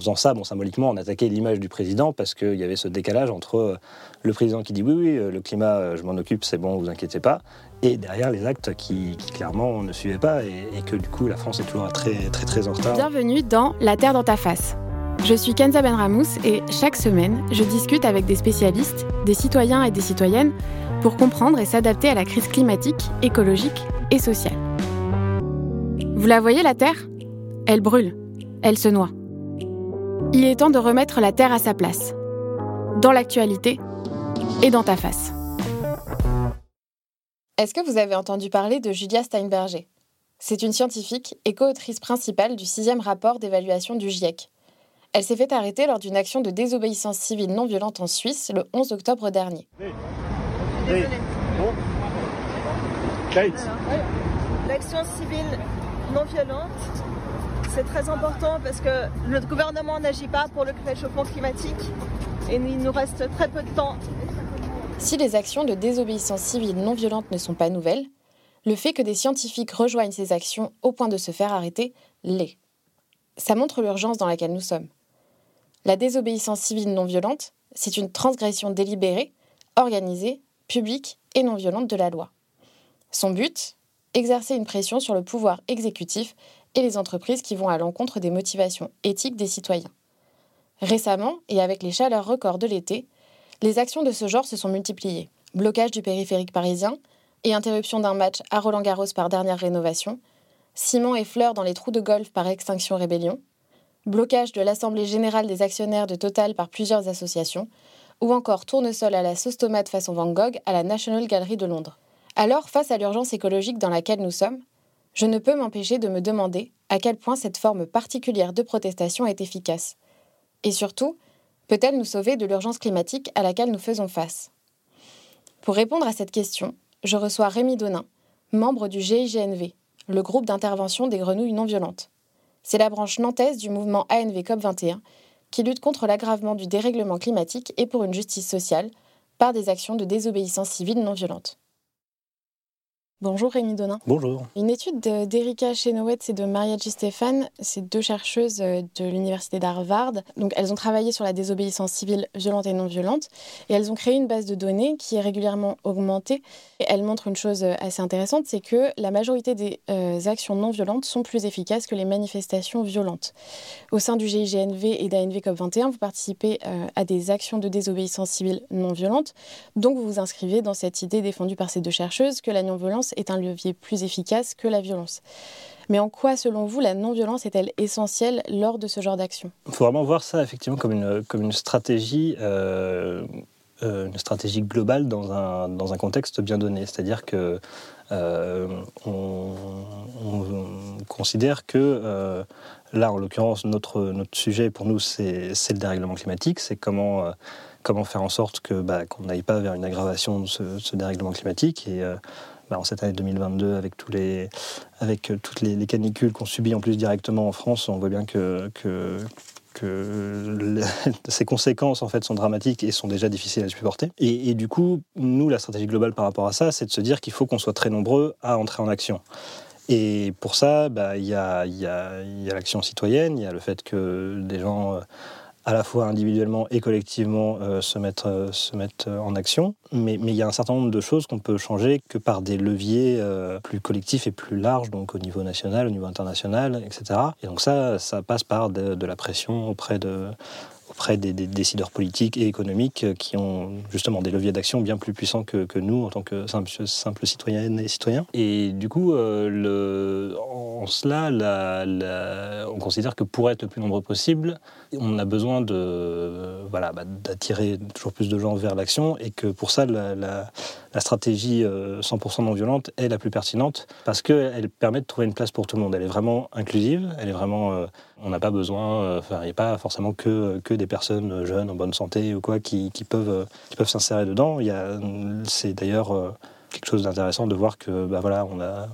faisant ça, symboliquement, on attaquait l'image du président parce qu'il y avait ce décalage entre le président qui dit oui, oui, le climat, je m'en occupe, c'est bon, vous inquiétez pas, et derrière les actes qui, clairement ne suivaient pas et, que du coup la France est toujours très très très en retard. Bienvenue dans La Terre dans ta face. Je suis Kenza Benramous et chaque semaine, je discute avec des spécialistes, des citoyens et des citoyennes pour comprendre et s'adapter à la crise climatique, écologique et sociale. Vous la voyez la Terre? Elle brûle, elle se noie. Il est temps de remettre la Terre à sa place, dans l'actualité et dans ta face. Est-ce que vous avez entendu parler de Julia Steinberger? C'est une scientifique et co-autrice principale du sixième rapport d'évaluation du GIEC. Elle s'est fait arrêter lors d'une action de désobéissance civile non violente en Suisse le 11 octobre dernier. L'action civile non violente, c'est très important parce que notre gouvernement n'agit pas pour le réchauffement climatique et il nous reste très peu de temps si les actions de désobéissance civile non violente ne sont pas nouvelles, le fait que des scientifiques rejoignent ces actions au point de se faire arrêter l'est. Ça montre l'urgence dans laquelle nous sommes. La désobéissance civile non violente, c'est une transgression délibérée, organisée, publique et non violente de la loi. Son but Exercer une pression sur le pouvoir exécutif et les entreprises qui vont à l'encontre des motivations éthiques des citoyens. Récemment, et avec les chaleurs records de l'été, les actions de ce genre se sont multipliées. Blocage du périphérique parisien et interruption d'un match à Roland-Garros par dernière rénovation, ciment et fleurs dans les trous de golf par Extinction Rébellion, blocage de l'Assemblée générale des actionnaires de Total par plusieurs associations, ou encore tournesol à la sauce tomate façon Van Gogh à la National Gallery de Londres. Alors, face à l'urgence écologique dans laquelle nous sommes, je ne peux m'empêcher de me demander à quel point cette forme particulière de protestation est efficace. Et surtout, peut-elle nous sauver de l'urgence climatique à laquelle nous faisons face? Pour répondre à cette question, je reçois Rémi Donin, membre du GIGNV, le groupe d'intervention des grenouilles non violentes. C'est la branche nantaise du mouvement ANV COP21 qui lutte contre l'aggravement du dérèglement climatique et pour une justice sociale par des actions de désobéissance civile non violente. Bonjour Rémi Donin. Bonjour. Une étude d'Erika Chenoweth et de Maria G. Stéphane, c'est deux chercheuses euh, de l'université d'Harvard. Donc elles ont travaillé sur la désobéissance civile violente et non violente et elles ont créé une base de données qui est régulièrement augmentée. Et elles montrent une chose euh, assez intéressante, c'est que la majorité des euh, actions non violentes sont plus efficaces que les manifestations violentes. Au sein du GIGNV et d'ANV COP21, vous participez à des actions de désobéissance civile non violente. Donc vous vous inscrivez dans cette idée défendue par ces deux chercheuses que la non-violence est un levier plus efficace que la violence. Mais en quoi, selon vous, la non-violence est-elle essentielle lors de ce genre d'action? Il faut vraiment voir ça effectivement comme une, comme une stratégie. Euh, euh, une stratégie globale dans un, dans un contexte bien donné. C'est-à-dire que euh, on, considère que là, en l'occurrence, notre, notre sujet pour nous, c'est le dérèglement climatique. C'est comment, comment faire en sorte que bah, qu'on n'aille pas vers une aggravation de ce, ce dérèglement climatique. Et bah, en cette année 2022, avec, tous les, avec euh, toutes les, canicules qu'on subit en plus directement en France, on voit bien que, que, que ces conséquences en fait sont dramatiques et sont déjà difficiles à supporter. Et, du coup, nous, la stratégie globale par rapport à ça, c'est de se dire qu'il faut qu'on soit très nombreux à entrer en action. Et pour ça, bah, il y a, y a, y a l'action citoyenne, il y a le fait que des gens euh, à la fois individuellement et collectivement euh, se mettre, euh, euh, en action. Mais, mais il y a un certain nombre de choses qu'on peut changer que par des leviers plus collectifs et plus larges, donc au niveau national, au niveau international, etc. Et donc ça, ça passe par de la pression auprès de, auprès des, décideurs politiques et économiques qui ont justement des leviers d'action bien plus puissants que, nous en tant que simples simple citoyennes et citoyens. Et du coup, euh, en cela, on considère que pour être le plus nombreux possible, on a besoin bah, d'attirer toujours plus de gens vers l'action et que pour ça, la, stratégie 100% euh, non violente est la plus pertinente parce qu'elle permet de trouver une place pour tout le monde. Elle est vraiment inclusive, elle est vraiment euh, on n'a pas besoin, euh, enfin, il n'y a pas forcément que, que des personnes jeunes, en bonne santé ou quoi, qui, qui peuvent, qui peuvent s'insérer dedans. C'est d'ailleurs euh, quelque chose d'intéressant de voir que, bah voilà, on a,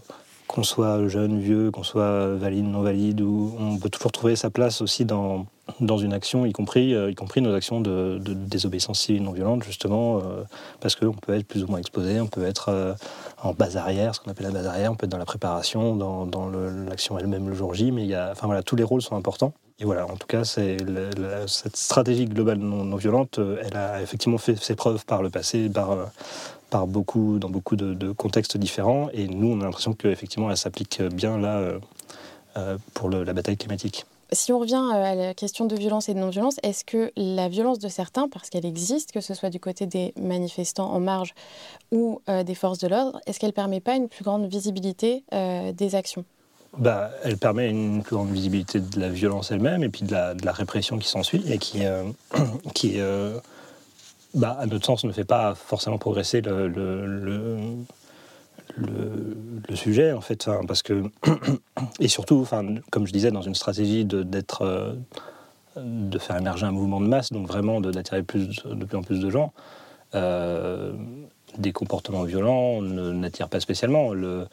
qu'on soit jeune, vieux, qu'on soit valide, non valide, on peut toujours trouver sa place aussi dans, une action, y compris, euh, nos actions de, désobéissance civile non violente, justement, euh, parce qu'on peut être plus ou moins exposé, on peut être euh, en base arrière, ce qu'on appelle la base arrière, on peut être dans la préparation, dans, l'action elle-même le jour J, mais il y a, enfin tous les rôles sont importants. Et voilà, en tout cas, cette stratégie globale non, violente, elle a effectivement fait ses preuves par le passé, par, par beaucoup, dans beaucoup de, contextes différents. Et nous, on a l'impression qu'effectivement, elle s'applique bien là pour la bataille climatique. Si on revient à la question de violence et de non-violence, est-ce que la violence de certains, parce qu'elle existe, que ce soit du côté des manifestants en marge ou des forces de l'ordre, est-ce qu'elle ne permet pas une plus grande visibilité des actions? Bah, elle permet une plus grande visibilité de la violence elle-même et puis de la, de la répression qui s'ensuit et qui, euh, qui euh, bah, à notre sens, ne fait pas forcément progresser le, le, le, sujet, en fait, parce que, et surtout, comme je disais, dans une stratégie d'être, euh, de, faire émerger un mouvement de masse, donc vraiment d'attirer plus, de plus en plus de gens, des comportements violents n'attirent pas spécialement. Le,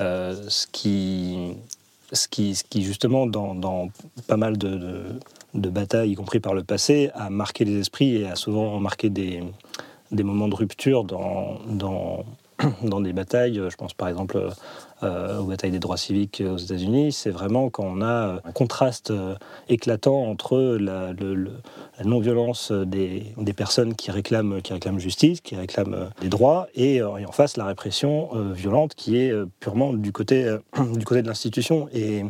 euh, ce, qui, ce, qui, ce qui, justement, dans, pas mal de, batailles, y compris par le passé, a marqué les esprits et a souvent marqué des, des moments de rupture dans, dans, dans des batailles. Je pense par exemple euh, aux batailles des droits civiques aux États-Unis. C'est vraiment quand on a un contraste euh, éclatant entre la, non-violence des, des, personnes qui réclament, qui réclament justice, qui réclament euh, des droits, et, en face la répression violente qui est purement du côté, du côté de l'institution. Et,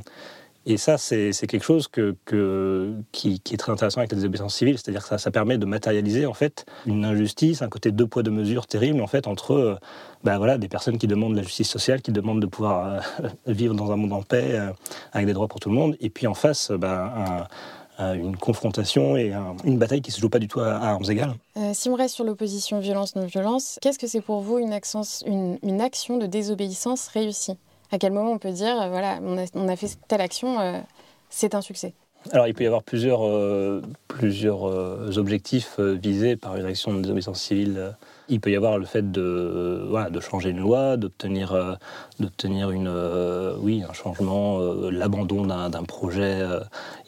et ça, c'est quelque chose qui, est très intéressant avec la désobéissance civile, c'est-à-dire que ça, permet de matérialiser en fait une injustice, un côté deux poids deux mesures terrible en fait entre ben voilà, des personnes qui demandent la justice sociale, qui demandent de pouvoir euh, vivre dans un monde en paix euh, avec des droits pour tout le monde, et puis en face, ben, une confrontation et une bataille qui se joue pas du tout à, armes égales. si on reste sur l'opposition violence-non-violence, qu'est-ce que c'est pour vous une action de désobéissance réussie? À quel moment on peut dire, euh, voilà, on a, fait telle action, euh, c'est un succès? Alors, il peut y avoir plusieurs, euh, plusieurs objectifs visés par une action de désobéissance civile. Il peut y avoir le fait de, voilà, de changer une loi, d'obtenir, d'obtenir une, oui, un changement, l'abandon d'un, projet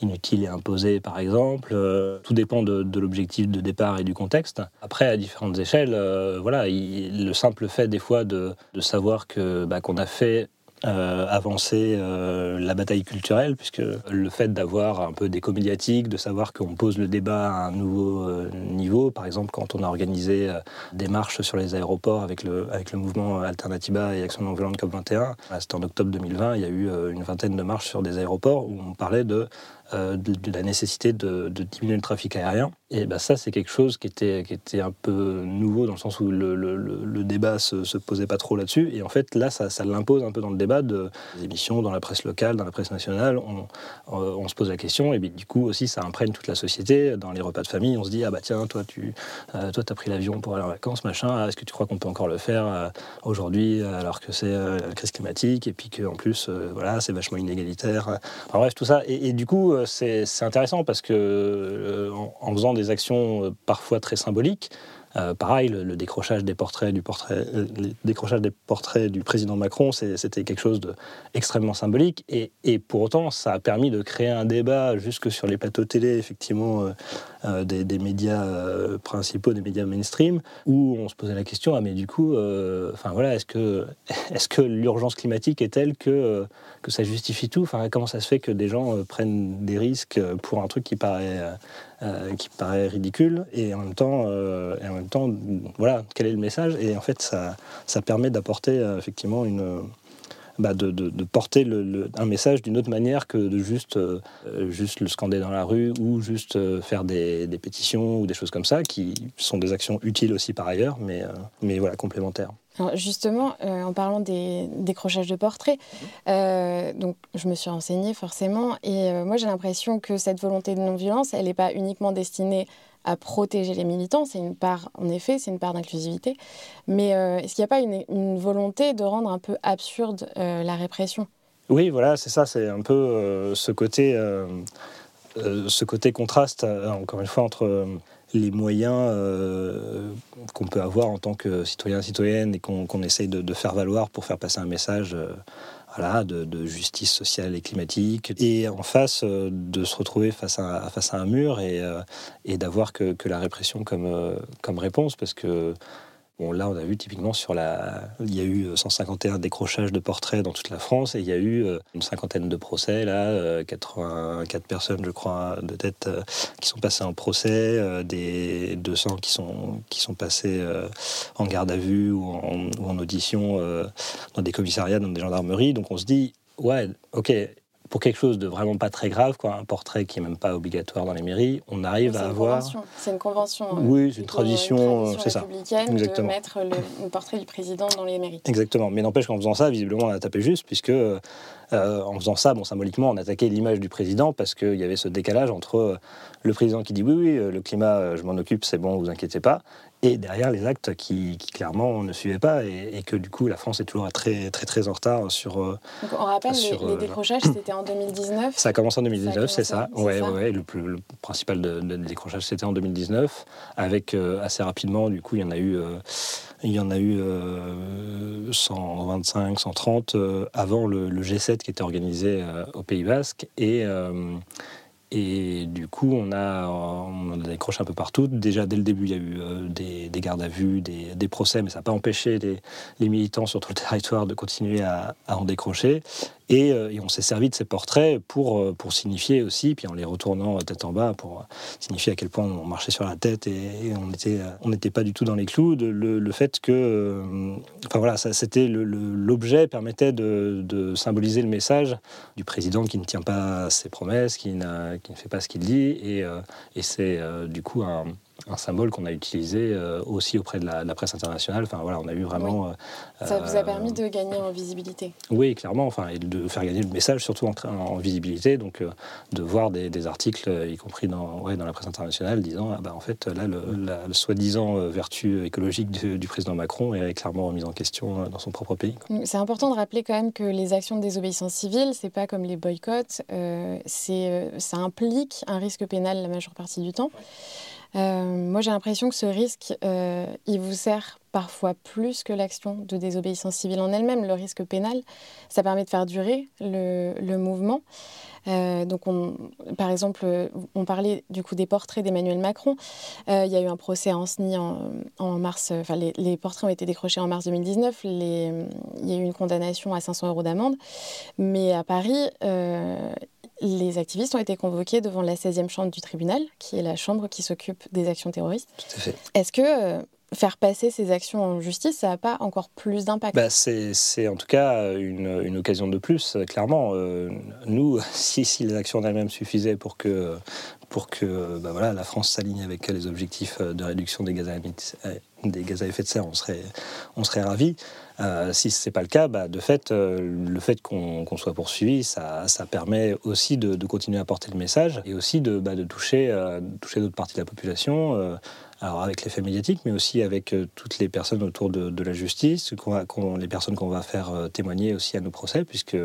inutile et imposé, par exemple. tout dépend de, l'objectif de départ et du contexte. Après, à différentes échelles, voilà, le simple fait des fois de, de savoir que, bah, qu'on a fait euh, avancer euh, la bataille culturelle, puisque le fait d'avoir un peu d'éco médiatique, de savoir qu'on pose le débat à un nouveau euh, niveau, par exemple quand on a organisé des marches sur les aéroports avec le, avec le mouvement Alternativa et Action non violente COP21, c'était en octobre 2020, il y a eu une vingtaine de marches sur des aéroports où on parlait de euh, de, la nécessité de, diminuer le trafic aérien. Et ben ça, c'est quelque chose qui était, qui était un peu nouveau dans le sens où le, le, débat se, se posait pas trop là-dessus. Et en fait, là, ça, ça l'impose un peu dans le débat de, des émissions dans la presse locale, dans la presse nationale. On, euh, on se pose la question, et du coup aussi, ça imprègne toute la société. Dans les repas de famille, on se dit ah bah tiens, toi, tu euh, toi, as pris l'avion pour aller en vacances, machin. Ah, est-ce que tu crois qu'on peut encore le faire aujourd'hui alors que c'est la crise climatique et puis qu'en plus, voilà, c'est vachement inégalitaire. Enfin, bref, tout ça. et du coup, euh, c'est intéressant parce que euh, en, faisant des actions euh, parfois très symboliques, pareil, le, décrochage des portraits du président Macron, c'était quelque chose d'extrêmement symbolique. Et, pour autant, ça a permis de créer un débat jusque sur les plateaux télé, effectivement, des, des, médias principaux, des médias mainstream, où on se posait la question ah mais du coup, enfin voilà, est-ce que l'urgence climatique est telle que ça justifie tout? Enfin, comment ça se fait que des gens euh, prennent des risques euh, pour un truc qui paraît, euh, ridicule et en même voilà, quel est le message. Et en fait, ça, ça permet d'apporter effectivement une bah de, de, porter le, un message d'une autre manière que de juste, juste le scander dans la rue ou juste faire des, pétitions ou des choses comme ça, qui sont des actions utiles aussi par ailleurs, mais, mais voilà, complémentaires. Justement, euh, en parlant des décrochages de portraits, euh, donc je me suis renseignée forcément, et euh, moi j'ai l'impression que cette volonté de non-violence, elle n'est pas uniquement destinée à protéger les militants, c'est une part, en effet, c'est une part d'inclusivité, mais est-ce qu'il n'y a pas une, volonté de rendre un peu absurde la répression? Oui, voilà, c'est ça, c'est un peu ce côté, ce côté contraste, encore une fois, entre les moyens euh, qu'on peut avoir en tant que citoyen citoyenne et qu'on essaye de, faire valoir pour faire passer un message euh, de, justice sociale et climatique. Et en face euh, de se retrouver face à, face à un mur et, et d'avoir que, que, la répression comme, comme réponse parce que Bon, là, on a vu typiquement sur la. Il y a eu 151 décrochages de portraits dans toute la France et il y a eu une cinquantaine de procès, là, 84 personnes, je crois, de tête qui sont passées en procès, des 200 qui sont, qui sont passés en garde à vue ou en audition dans des commissariats, dans des gendarmeries. Donc on se dit, ouais, ok, pour quelque chose de vraiment pas très grave, quoi, un portrait qui est même pas obligatoire dans les mairies, on arrive à avoir. C'est une convention. Euh, oui, c'est une tradition, c'est ça. de mettre le, portrait du président dans les mairies. Exactement. Mais n'empêche qu'en faisant ça, visiblement, on a tapé juste, puisque euh, en faisant ça, bon, symboliquement, on attaquait l'image du président parce qu'il y avait ce décalage entre euh, le président qui dit oui, oui, le climat, je m'en occupe, c'est bon, vous inquiétez pas, et derrière les actes qui, clairement ne suivaient pas et, que du coup la France est toujours très très très en retard sur. Euh, Donc on rappelle les, les, euh, décrochages c'était en 2019. Ça a commencé en 2019, c'est ça. Ouais, ouais, le, plus, le principal de, décrochage c'était en 2019 avec euh, assez rapidement du coup il y en a eu il y en a eu 125, 130 avant le, le, G7 qui était organisé au Pays Basque et et du coup, on a, on a décroché un peu partout. Déjà, dès le début, il y a eu euh, des, des, gardes à vue, des, procès, mais ça n'a pas empêché les, militants sur tout le territoire de continuer à en décrocher. Euh, et, on s'est servi de ces portraits pour, euh, pour signifier aussi, puis en les retournant tête en bas, pour signifier à quel point on marchait sur la tête et, on n'était on n'était pas du tout dans les clous. Le, fait que, euh, enfin voilà, c'était l'objet permettait de, symboliser le message du président qui ne tient pas ses promesses, qui, ne fait pas ce qu'il dit, et c'est du coup un un symbole qu'on a utilisé euh, aussi auprès de la, presse internationale. Enfin voilà, on a eu vraiment. Euh, Ça vous a permis de gagner en visibilité. Oui, clairement. Enfin, et de faire gagner le message surtout en, visibilité. Donc, euh, de voir des, articles, y compris dans, ouais, dans la presse internationale, disant ah bah en fait là le, la, soi-disant vertu écologique du, président Macron est clairement remise en question dans son propre pays. C'est important de rappeler quand même que les actions de désobéissance civile, c'est pas comme les boycotts. c'est ça implique un risque pénal la majeure partie du temps. Euh, moi, j'ai l'impression que ce risque, euh, il vous sert parfois plus que l'action de désobéissance civile en elle-même. Le risque pénal, ça permet de faire durer le, mouvement. Euh, donc, on, par exemple, on parlait du coup des portraits d'Emmanuel Macron. il y a eu un procès à Anceny en, mars. Enfin, les, portraits ont été décrochés en mars 2019. Les, il y a eu une condamnation à 500 euros d'amende. Mais à Paris, les activistes ont été convoqués devant la 16e chambre du tribunal, qui est la chambre qui s'occupe des actions terroristes. Est-ce que euh, faire passer ces actions en justice, ça n'a pas encore plus d'impact? Bah, C'est en tout cas une, une, occasion de plus, clairement. Euh, nous, si, si, les actions elles-mêmes suffisaient pour que, pour que bah, voilà, la France s'aligne avec les objectifs de réduction des gaz à, des gaz à effet de serre, on serait, on serait ravis. Euh, si ce n'est pas le cas, bah, de fait, euh, le fait qu'on soit poursuivi, ça, permet aussi de, continuer à porter le message et aussi de, bah, euh, toucher d'autres parties de la population alors avec l'effet médiatique, mais aussi avec toutes les personnes autour de, la justice, les personnes qu'on va faire témoigner aussi à nos procès, puisque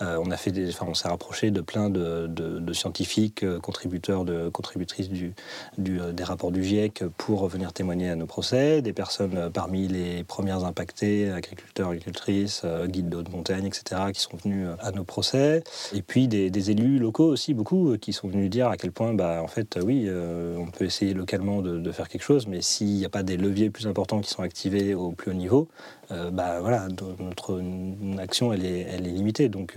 on, a fait des, on s'est rapproché de plein de, scientifiques, euh, contributeurs, de, contributrices euh, des rapports du GIEC pour venir témoigner à nos procès, des personnes parmi les premières impactées, agriculteurs, agricultrices, guides d'eau de montagne, etc., qui sont venus à nos procès, et puis des, élus locaux aussi, beaucoup, qui sont venus dire à quel point, bah, en fait, oui, on peut essayer localement de, faire quelque chose, mais s'il n'y a pas des leviers plus importants qui sont activés au plus haut niveau, bah, voilà, notre action, elle est, elle est limitée. Donc,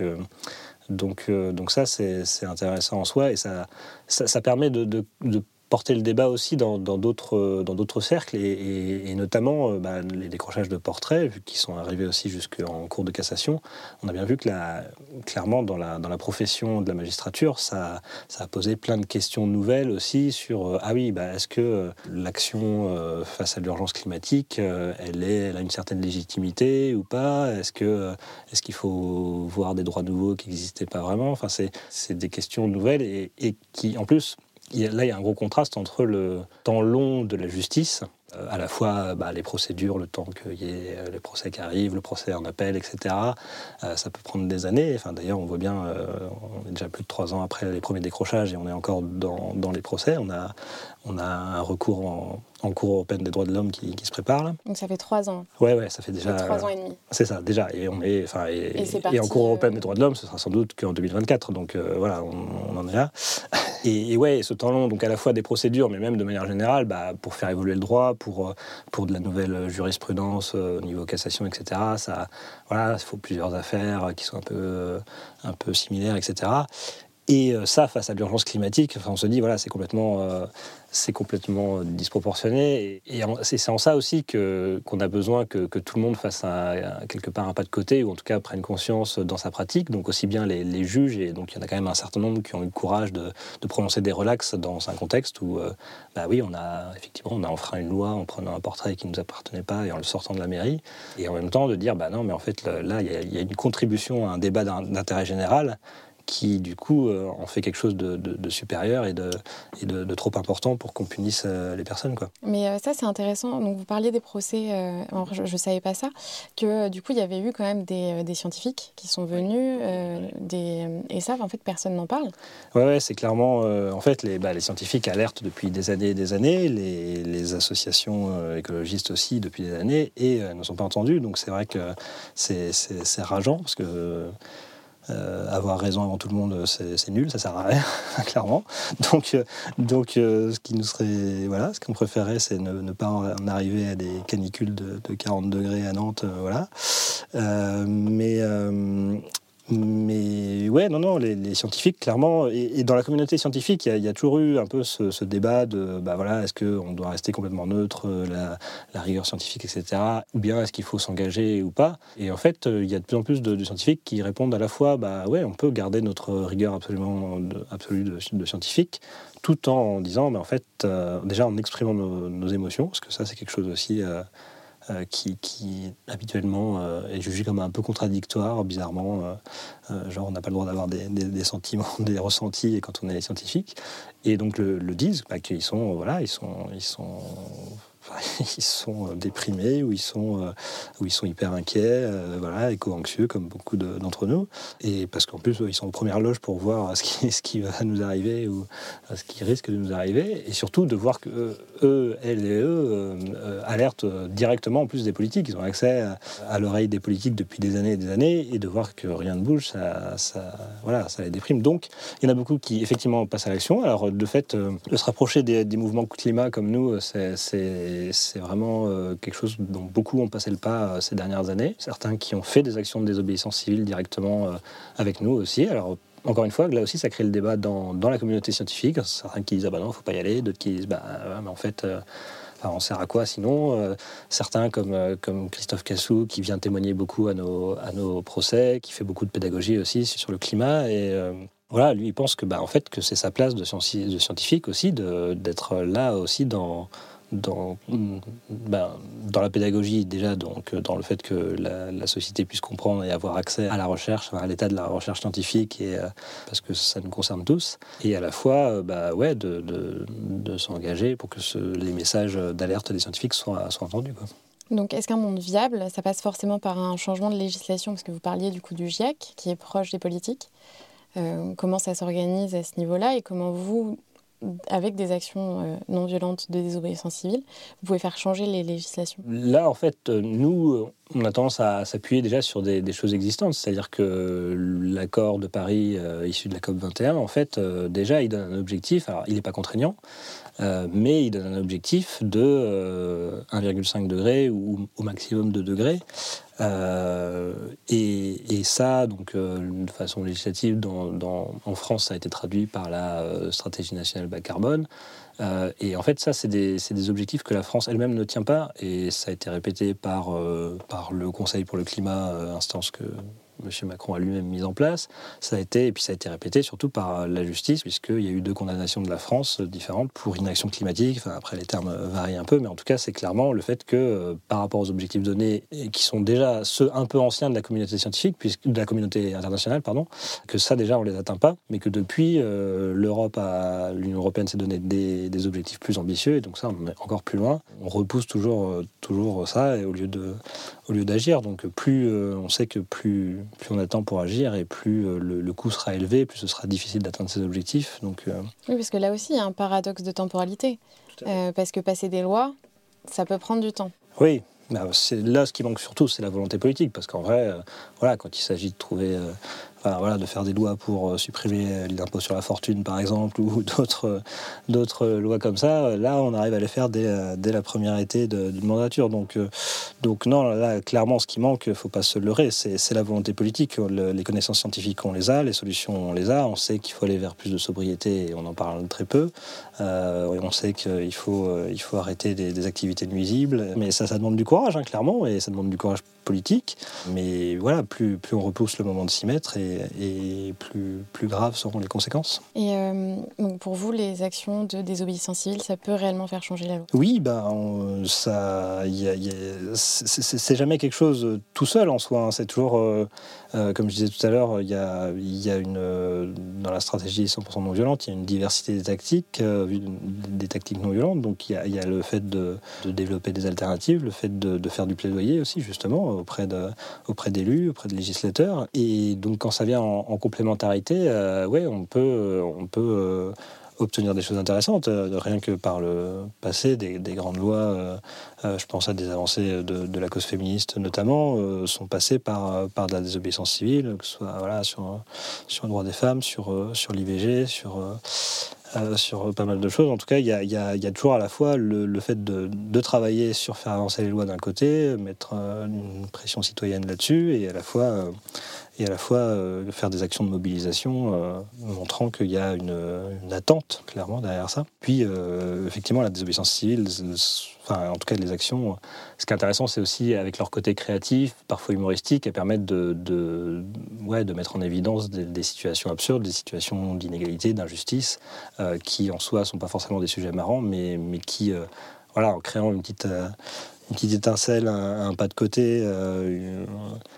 donc, euh, donc ça, c'est intéressant en soi et ça, ça, permet de, de, de porter le débat aussi dans d'autres dans d'autres cercles et, notamment euh, bah, les décrochages de portraits qui sont arrivés aussi jusqu'en cours de cassation. On a bien vu que la, clairement dans la, profession de la magistrature, ça, a posé plein de questions nouvelles aussi sur euh, ah oui, bah, est-ce que euh, l'action face à l'urgence climatique, elle, a une certaine légitimité ou pas? Est-ce qu'il faut voir des droits nouveaux qui n'existaient pas vraiment? Enfin, c'est des questions nouvelles et qui en plus là, il y a un gros contraste entre le temps long de la justice, euh, à la fois bah, les procédures, le temps qu'il y ait euh, les procès qui arrivent, le procès en appel, etc. Euh, ça peut prendre des années. Enfin, D'ailleurs, on voit bien, on est déjà plus de trois ans après les premiers décrochages et on est encore dans, les procès. On a, on a un recours en cours européenne des droits de l'homme qui, se prépare. Là. Donc ça fait trois ans. Ouais, ouais, ça fait déjà. Trois ans et demi. C'est ça, déjà. Et on est, enfin, et, et, en cours européenne des droits de l'homme, ce sera sans doute qu'en 2024. Donc voilà, on, en est là. Et, ouais, ce temps long, donc à la fois des procédures, mais même de manière générale, bah, pour faire évoluer le droit, pour pour de la nouvelle jurisprudence au niveau cassation, etc. Ça, voilà, il faut plusieurs affaires qui sont un peu un peu similaires, etc. Et euh, ça, face à l'urgence climatique, on se dit, voilà, c'est complètement, euh, complètement disproportionné. Et, c'est en ça aussi qu'on a besoin que, tout le monde fasse quelque part un pas de côté, ou en tout cas prenne conscience dans sa pratique. Donc aussi bien les, juges, et donc il y en a quand même un certain nombre qui ont eu le courage de, prononcer des relax dans un contexte où, euh, bah oui, on a effectivement, on a enfreint une loi en prenant un portrait qui ne nous appartenait pas et en le sortant de la mairie. Et en même temps de dire, bah non, mais en fait, là, il y, a une contribution à un débat d'intérêt général qui du coup euh, en fait quelque chose de, supérieur et, de, de, trop important pour qu'on punisse euh, les personnes. Quoi. Mais euh, ça c'est intéressant, donc vous parliez des procès, je ne savais pas ça, que du coup il y avait eu quand même des, scientifiques qui sont venus, des... et ça en fait personne n'en parle. Oui, ouais, c'est clairement, en fait les, bah, les, scientifiques alertent depuis des années et des années, les, les associations écologistes aussi depuis des années, et ne sont pas entendus, donc c'est vrai que c'est rageant parce que... Euh, avoir raison avant tout le monde, c'est nul, ça sert à rien, clairement. Donc, euh, donc euh, ce qui nous serait, voilà, ce qu'on préférait, c'est ne, pas en arriver à des canicules de, de 40 degrés à Nantes, voilà. mais mais ouais, non, non, les, scientifiques, clairement, et, dans la communauté scientifique, il y, a toujours eu un peu ce, débat de, bah voilà, est-ce qu'on doit rester complètement neutre, la, rigueur scientifique, etc., ou bien est-ce qu'il faut s'engager ou pas? Et en fait, il y a de plus en plus de, scientifiques qui répondent à la fois, bah ouais, on peut garder notre rigueur absolument absolue de, scientifique, tout en disant, mais en fait, euh, déjà en exprimant nos, émotions, parce que ça, c'est quelque chose aussi. Euh, euh, qui, habituellement euh, est jugé comme un peu contradictoire, bizarrement. Euh, genre, on n'a pas le droit d'avoir des, sentiments, des ressentis quand on est scientifique. Et donc le, disent, bah, qu'ils sont, voilà, ils sont, ils sont ils sont euh, déprimés ou ils sont, euh, ou ils sont hyper inquiets, euh, voilà, éco-anxieux comme beaucoup d'entre nous. Et parce qu'en plus, ils sont aux premières loges pour voir ce qui, va nous arriver ou ce qui risque de nous arriver. Et surtout de voir que eux, elles et eux alertent directement en plus des politiques. Ils ont accès à, l'oreille des politiques depuis des années et des années. Et de voir que rien ne bouge, ça, ça, voilà, ça les déprime. Donc, il y en a beaucoup qui effectivement passent à l'action. Alors, de fait, de se rapprocher des, des mouvements climat comme nous, c'est c'est vraiment euh, quelque chose dont beaucoup ont passé le pas euh, ces dernières années. Certains qui ont fait des actions de désobéissance civile directement euh, avec nous aussi. Alors, encore une fois, là aussi, ça crée le débat dans, dans la communauté scientifique. Certains qui disent ah bah non, faut pas y aller. D'autres qui disent bah mais en fait. on sert à quoi sinon Certains comme, comme Christophe Cassou qui vient témoigner beaucoup à nos, à nos procès, qui fait beaucoup de pédagogie aussi sur le climat et voilà, lui il pense que bah, en fait que c'est sa place de, de scientifique aussi d'être là aussi dans dans, ben, dans la pédagogie déjà, donc dans le fait que la, société puisse comprendre et avoir accès à la recherche, à l'état de la recherche scientifique, et, euh, parce que ça nous concerne tous, et à la fois bah, ouais, de, s'engager pour que les messages d'alerte des scientifiques soient, entendus. Quoi. Donc, est-ce qu'un monde viable, ça passe forcément par un changement de législation? Parce que vous parliez du coup du GIEC, qui est proche des politiques. Euh, comment ça s'organise à ce niveau-là? Et comment vous, avec des actions euh, non violentes de désobéissance civile, vous pouvez faire changer les législations Là, en fait, euh, nous, euh, on a tendance à s'appuyer déjà sur des, choses existantes. C'est-à-dire que l'accord de Paris issu de la COP 21, en fait, déjà, il donne un objectif. Alors, il n'est pas contraignant, mais il donne un objectif de 1,5 degré ou au maximum 2 degrés euh, et, ça, donc, euh, de façon législative, en France, ça a été traduit par la euh, stratégie nationale bas carbone. et en fait, ça, c'est des, des, objectifs que la France elle-même ne tient pas. Et ça a été répété par, par le Conseil pour le climat, instance que M. Macron a lui-même mis en place. Ça a été, et puis ça a été répété surtout par la justice, puisqu'il y a eu deux condamnations de la France différentes pour inaction climatique. Enfin, après, les termes varient un peu, mais en tout cas, c'est clairement le fait que, euh, par rapport aux objectifs donnés, qui sont déjà ceux un peu anciens de la communauté scientifique, puisque, de la communauté internationale, pardon, que ça, déjà, on les atteint pas, mais que depuis, euh, l'Europe, l'Union européenne s'est donné des, des, objectifs plus ambitieux, et donc ça, on est encore plus loin. On repousse toujours euh, toujours ça et au lieu de au lieu d'agir. Donc plus euh, on sait que plus plus on attend pour agir et plus euh, le, coût sera élevé, plus ce sera difficile d'atteindre ses objectifs. Donc euh, oui, parce que là aussi il y a un paradoxe de temporalité, parce que passer des lois, ça peut prendre du temps. Oui, bah, là ce qui manque surtout, c'est la volonté politique, parce qu'en vrai, voilà, quand il s'agit de trouver voilà, de faire des lois pour euh, supprimer l'impôt sur la fortune, par exemple, ou d'autres, d'autres lois comme ça, là, on arrive à les faire dès, euh, la première été d'une mandature. Donc, euh, donc non, là, clairement, ce qui manque, il ne faut pas se leurrer, c'est la volonté politique. les connaissances scientifiques, on les a, les solutions, on les a. On sait qu'il faut aller vers plus de sobriété, et on en parle très peu. on sait qu'il faut, il faut arrêter des, activités nuisibles. Mais ça, ça demande du courage, hein, clairement, et ça demande du courage politique. Mais voilà, plus, plus on repousse le moment de s'y mettre, et et, plus, plus graves seront les conséquences. Et euh, donc pour vous, les actions de désobéissance civile, ça peut réellement faire changer la loi? Oui, bah, ça, c'est jamais quelque chose tout seul en soi. Hein. C'est toujours, euh, euh, comme je disais tout à l'heure, il y a, y a une, dans la stratégie 100% non violente, il y a une diversité des tactiques, des tactiques non violentes. Donc il y a, il y a le fait de, de, développer des alternatives, le fait de, de, faire du plaidoyer aussi, justement, auprès d'élus, auprès, auprès de législateurs. Et donc quand ça vient en, complémentarité, euh, ouais, on peut, on peut euh, obtenir des choses intéressantes, euh, rien que par le passé, des, grandes lois, je pense à des avancées de, la cause féministe notamment, sont passées par, par de la désobéissance civile, que ce soit sur, sur le droit des femmes, sur, sur l'IVG, sur... sur pas mal de choses. En tout cas, il y a, y a, toujours à la fois le, fait de, travailler sur faire avancer les lois d'un côté, mettre une pression citoyenne là-dessus, et à la fois et à la fois euh, faire des actions de mobilisation euh, montrant qu'il y a une, attente clairement derrière ça. Puis euh, effectivement la désobéissance civile, en tout cas les actions, ce qui est intéressant c'est aussi avec leur côté créatif, parfois humoristique, elles permettent de, de, ouais, de mettre en évidence des, situations absurdes, des situations d'inégalité, d'injustice, qui en soi sont pas forcément des sujets marrants, mais, mais qui voilà, en créant une petite, une petite étincelle, un, pas de côté, euh,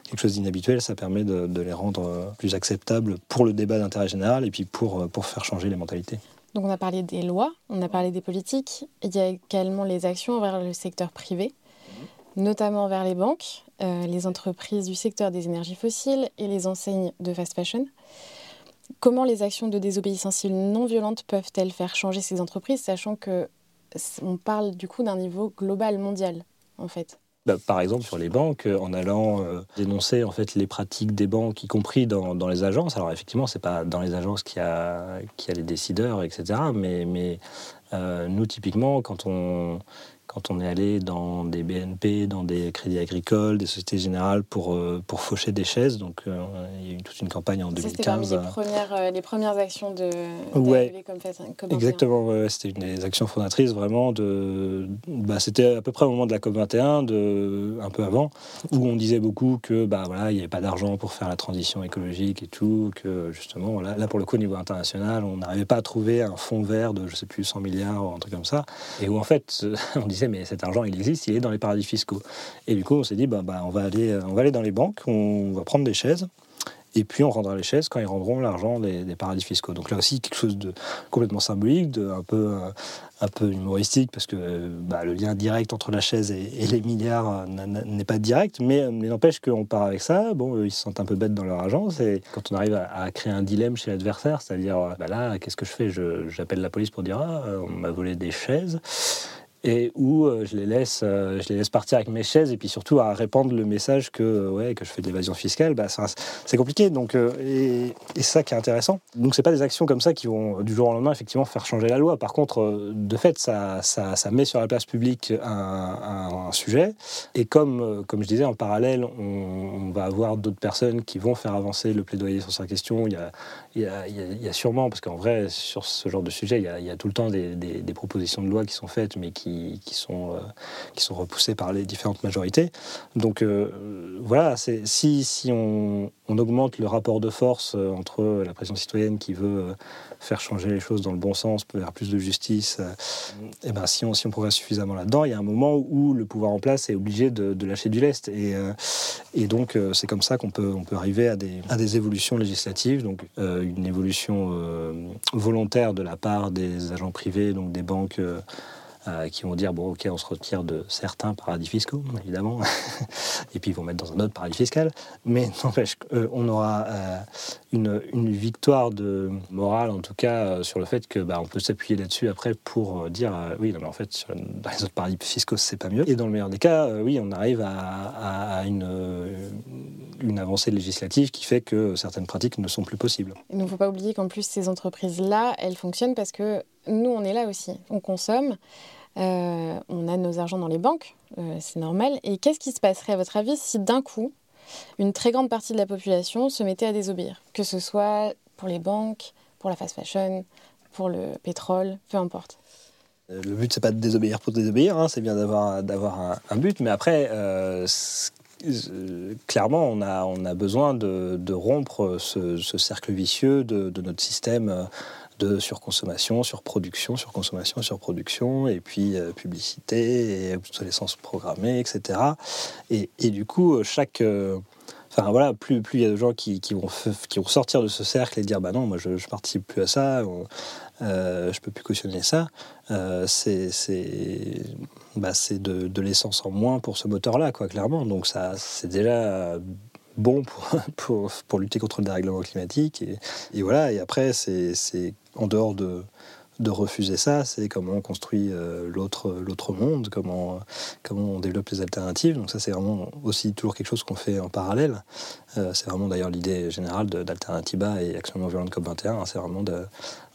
quelque chose d'inhabituel, ça permet de, les rendre euh, plus acceptables pour le débat d'intérêt général et puis pour, euh, pour faire changer les mentalités. Donc on a parlé des lois, on a parlé des politiques, il y a également les actions envers le secteur privé, notamment vers les banques, les entreprises du secteur des énergies fossiles et les enseignes de fast fashion. Comment les actions de désobéissance civile non violente peuvent-elles faire changer ces entreprises, sachant que on parle du coup d'un niveau global mondial en fait? Bah, par exemple sur les banques, euh, en allant euh, dénoncer en fait les pratiques des banques, y compris dans, les agences. Alors effectivement, c'est pas dans les agences qu'il y a, les décideurs, etc. Mais, mais euh, nous typiquement, quand on quand on est allé dans des BNP, dans des crédits agricoles, des sociétés générales pour, euh, pour faucher des chaises. Donc euh, il y a eu toute une campagne en 2015. C'était les premières, euh, les premières actions de, ouais, comme, comme Exactement, c'était une des actions fondatrices vraiment de. Bah, c'était à peu près au moment de la COP21, de, un peu avant, où on disait beaucoup que bah, voilà, il n'y avait pas d'argent pour faire la transition écologique et tout, que justement, là, là pour le coup, au niveau international, on n'arrivait pas à trouver un fonds vert de, je sais plus, 100 milliards ou un truc comme ça. Et où en fait, on disait mais cet argent, il existe, il est dans les paradis fiscaux. Et du coup, on s'est dit, bah, bah, on, va aller, on va aller dans les banques, on va prendre des chaises, et puis on rendra les chaises quand ils rendront l'argent des, paradis fiscaux. Donc là aussi, quelque chose de complètement symbolique, de un peu, un peu humoristique, parce que bah, le lien direct entre la chaise et, les milliards n'est pas direct, mais, mais n'empêche qu'on part avec ça. Bon, ils se sentent un peu bêtes dans leur agence, et quand on arrive à, créer un dilemme chez l'adversaire, c'est-à-dire, bah là, qu'est-ce que je fais? J'appelle la police pour dire, ah, on m'a volé des chaises et où euh, je les laisse, euh, je les laisse partir avec mes chaises et puis surtout à répandre le message que euh, ouais que je fais de l'évasion fiscale, bah, c'est compliqué. Donc et, et ça qui est intéressant. Donc c'est pas des actions comme ça qui vont du jour au lendemain effectivement faire changer la loi. Par contre, de fait, ça, ça, met sur la place publique un, sujet et comme comme je disais en parallèle, on, va avoir d'autres personnes qui vont faire avancer le plaidoyer sur sa question. Il y a il y a, sûrement parce qu'en vrai sur ce genre de sujet, il y a, tout le temps des propositions de loi qui sont faites mais qui qui, sont, euh, qui sont repoussés par les différentes majorités. Donc euh, voilà, si, si on, on, augmente le rapport de force euh, entre la pression citoyenne qui veut faire changer les choses dans le bon sens, vers plus de justice, et eh ben, si, on, si on progresse suffisamment là-dedans, il y a un moment où le pouvoir en place est obligé de, lâcher du lest. Et, et donc c'est comme ça qu'on peut, on peut arriver à des, à des évolutions législatives, donc une évolution volontaire de la part des agents privés, donc des banques qui vont dire bon, ok, on se retire de certains paradis fiscaux, évidemment, et puis ils vont mettre dans un autre paradis fiscal. Mais n'empêche qu'on aura une, une, victoire de morale, en tout cas, sur le fait que bah, on peut s'appuyer là-dessus après pour dire oui, non, mais en fait, dans les autres paradis fiscaux, c'est pas mieux. Et dans le meilleur des cas, oui, on arrive à une, une avancée législative qui fait que certaines pratiques ne sont plus possibles. Il ne faut pas oublier qu'en plus, ces entreprises-là, elles fonctionnent parce que nous, on est là aussi. On consomme, euh, on a nos argents dans les banques, euh, c'est normal. Et qu'est-ce qui se passerait, à votre avis, si d'un coup, une très grande partie de la population se mettait à désobéir? Que ce soit pour les banques, pour la fast fashion, pour le pétrole, peu importe. Euh, le but, c'est pas de désobéir pour désobéir, hein, c'est bien d'avoir, d'avoir un, but, mais après, clairement, on a, on a besoin de, rompre ce, cercle vicieux de, notre système euh, de surconsommation, surproduction, surconsommation, surproduction, et puis euh, publicité, et obsolescence programmée, etc. Et, du coup, chaque... Enfin voilà, plus il y a de gens qui, vont, qui vont sortir de ce cercle et dire bah non, moi je, je participe plus à ça, euh, je peux plus cautionner ça, euh, c'est bah, de, de l'essence en moins pour ce moteur-là, quoi, clairement. Donc ça, c'est déjà bon pour, pour, pour, lutter contre le dérèglement climatique. Et, et voilà, et après, c'est en dehors de, de refuser ça, c'est comment on construit euh, l'autre l'autre monde, comment comment on développe les alternatives. Donc ça c'est vraiment aussi toujours quelque chose qu'on fait en parallèle. Euh, c'est vraiment d'ailleurs l'idée générale d'Alternativa et Action non violente COP 21. Hein. c'est vraiment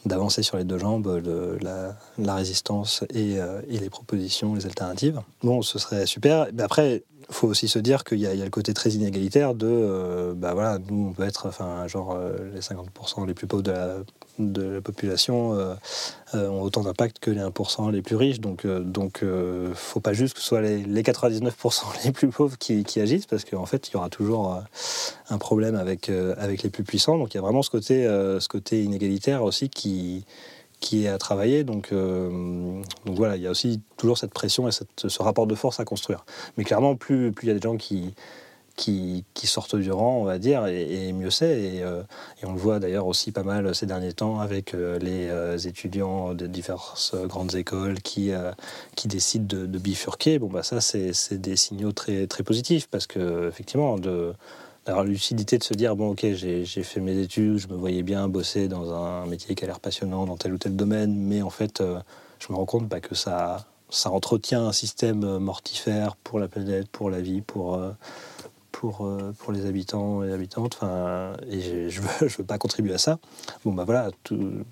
d'avancer sur les deux jambes la, résistance et, euh, les propositions, les alternatives. Bon, ce serait super. Après, il faut aussi se dire qu'il y, a le côté très inégalitaire de, bah voilà, nous on peut être, enfin, genre les 50% les plus pauvres de la de la population euh, euh, ont autant d'impact que les 1% les plus riches. Donc, euh, donc faut pas juste que ce soit les, 99% les plus pauvres qui, agissent, parce qu'en fait, il y aura toujours un problème avec, avec les plus puissants. Donc il y a vraiment ce côté, ce côté inégalitaire aussi qui, qui est à travailler. Donc, donc voilà, il y a aussi toujours cette pression et ce rapport de force à construire. Mais clairement, plus il y a des gens qui qui, sortent du rang, on va dire, et, mieux c'est. Euh, et, on le voit d'ailleurs aussi pas mal ces derniers temps avec euh, les euh, étudiants de diverses grandes écoles qui, qui décident de, bifurquer. Bon, bah ça, c'est des signaux très, très positifs parce que, effectivement, de la lucidité de se dire bon ok j'ai fait mes études je me voyais bien bosser dans un métier qui a l'air passionnant dans tel ou tel domaine mais en fait je me rends compte bah, que ça ça entretient un système mortifère pour la planète pour la vie pour pour, euh, pour les habitants et habitantes. Enfin, et je ne veux, pas contribuer à ça. Bon, bah voilà, tout,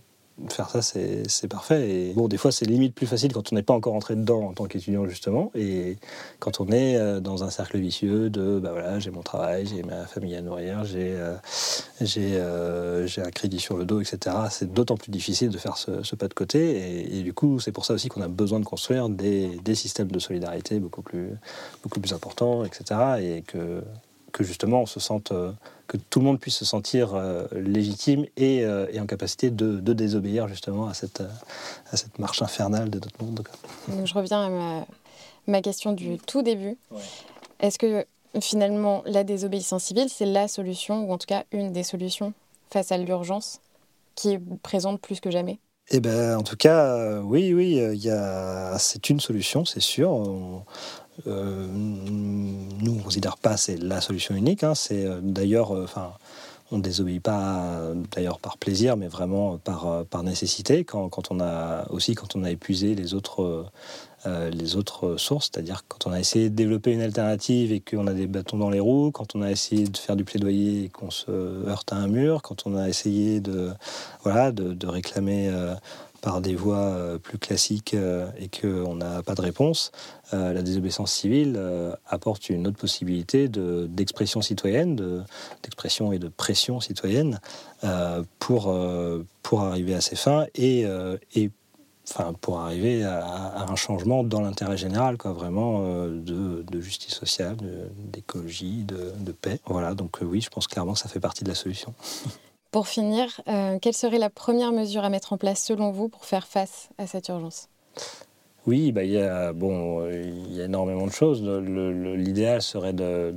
faire ça, c'est parfait. Et bon, des fois, c'est limite plus facile quand on n'est pas encore entré dedans en tant qu'étudiant, justement. Et quand on est euh, dans un cercle vicieux de, bah voilà, j'ai mon travail, j'ai ma famille à nourrir, j'ai euh, euh, un crédit sur le dos, etc. C'est d'autant plus difficile de faire ce, pas de côté. Et, du coup, c'est pour ça aussi qu'on a besoin de construire des, des, systèmes de solidarité beaucoup plus, beaucoup plus importants, etc. Et que, que justement, on se sente que tout le monde puisse se sentir euh, légitime et, euh, et, en capacité de, de, désobéir justement à cette, euh, à cette marche infernale de notre monde. je reviens à ma, ma, question du tout début. Est-ce que finalement la désobéissance civile, c'est la solution, ou en tout cas une des solutions face à l'urgence qui est présente plus que jamais? Eh ben, en tout cas, oui, oui, il c'est une solution, c'est sûr. Euh, nous, on ne considère pas c'est la solution unique. Hein. c'est euh, d'ailleurs, euh, enfin, on ne désobéit pas d'ailleurs par plaisir, mais vraiment par, par nécessité. Quand, quand, on a aussi quand on a épuisé les autres, les autres sources, c'est-à-dire quand on a essayé de développer une alternative et qu'on a des bâtons dans les roues, quand on a essayé de faire du plaidoyer et qu'on se heurte à un mur, quand on a essayé de, voilà, de, de réclamer par des voies euh, plus classiques euh, et qu'on n'a pas de réponse, euh, la désobéissance civile apporte une autre possibilité d'expression citoyenne, d'expression et de pression citoyenne pour, pour arriver à ses fins et, et enfin, pour arriver à, un changement dans l'intérêt général, quoi, vraiment de, justice sociale, d'écologie, de, paix. Voilà, donc oui, je pense clairement que ça fait partie de la solution. Pour finir, euh, quelle serait la première mesure à mettre en place selon vous pour faire face à cette urgence? Oui, bah, il, y a, bon, il y a énormément de choses. L'idéal serait de,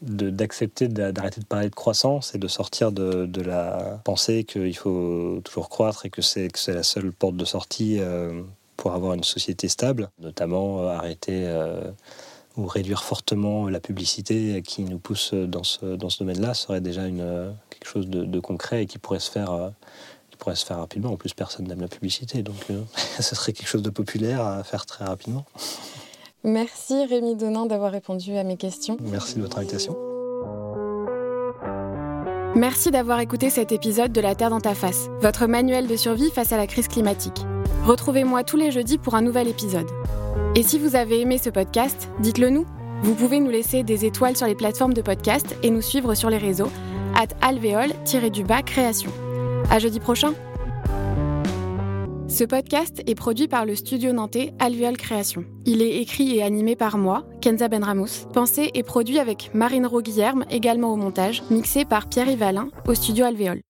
d'accepter d'arrêter de parler de croissance et de sortir de, la pensée qu'il faut toujours croître et que c'est la seule porte de sortie euh, pour avoir une société stable, notamment arrêter ou réduire fortement la publicité qui nous pousse dans ce, dans ce domaine-là serait déjà une, quelque chose de, concret et qui pourrait se faire qui pourrait se faire rapidement. En plus, personne n'aime la publicité, donc ce serait quelque chose de populaire à faire très rapidement. Merci Rémi Donin d'avoir répondu à mes questions. Merci de votre invitation. Merci d'avoir écouté cet épisode de La Terre dans ta face, votre manuel de survie face à la crise climatique. Retrouvez-moi tous les jeudis pour un nouvel épisode. Et si vous avez aimé ce podcast, dites-le nous. Vous pouvez nous laisser des étoiles sur les plateformes de podcast et nous suivre sur les réseaux at alvéole-du-bas création. À jeudi prochain! Ce podcast est produit par le studio nantais Alvéole Création. Il est écrit et animé par moi, Kenza Benramous, pensé et produit avec Marine Roguillerme, également au montage, mixé par Pierre Yvalin au studio Alvéole.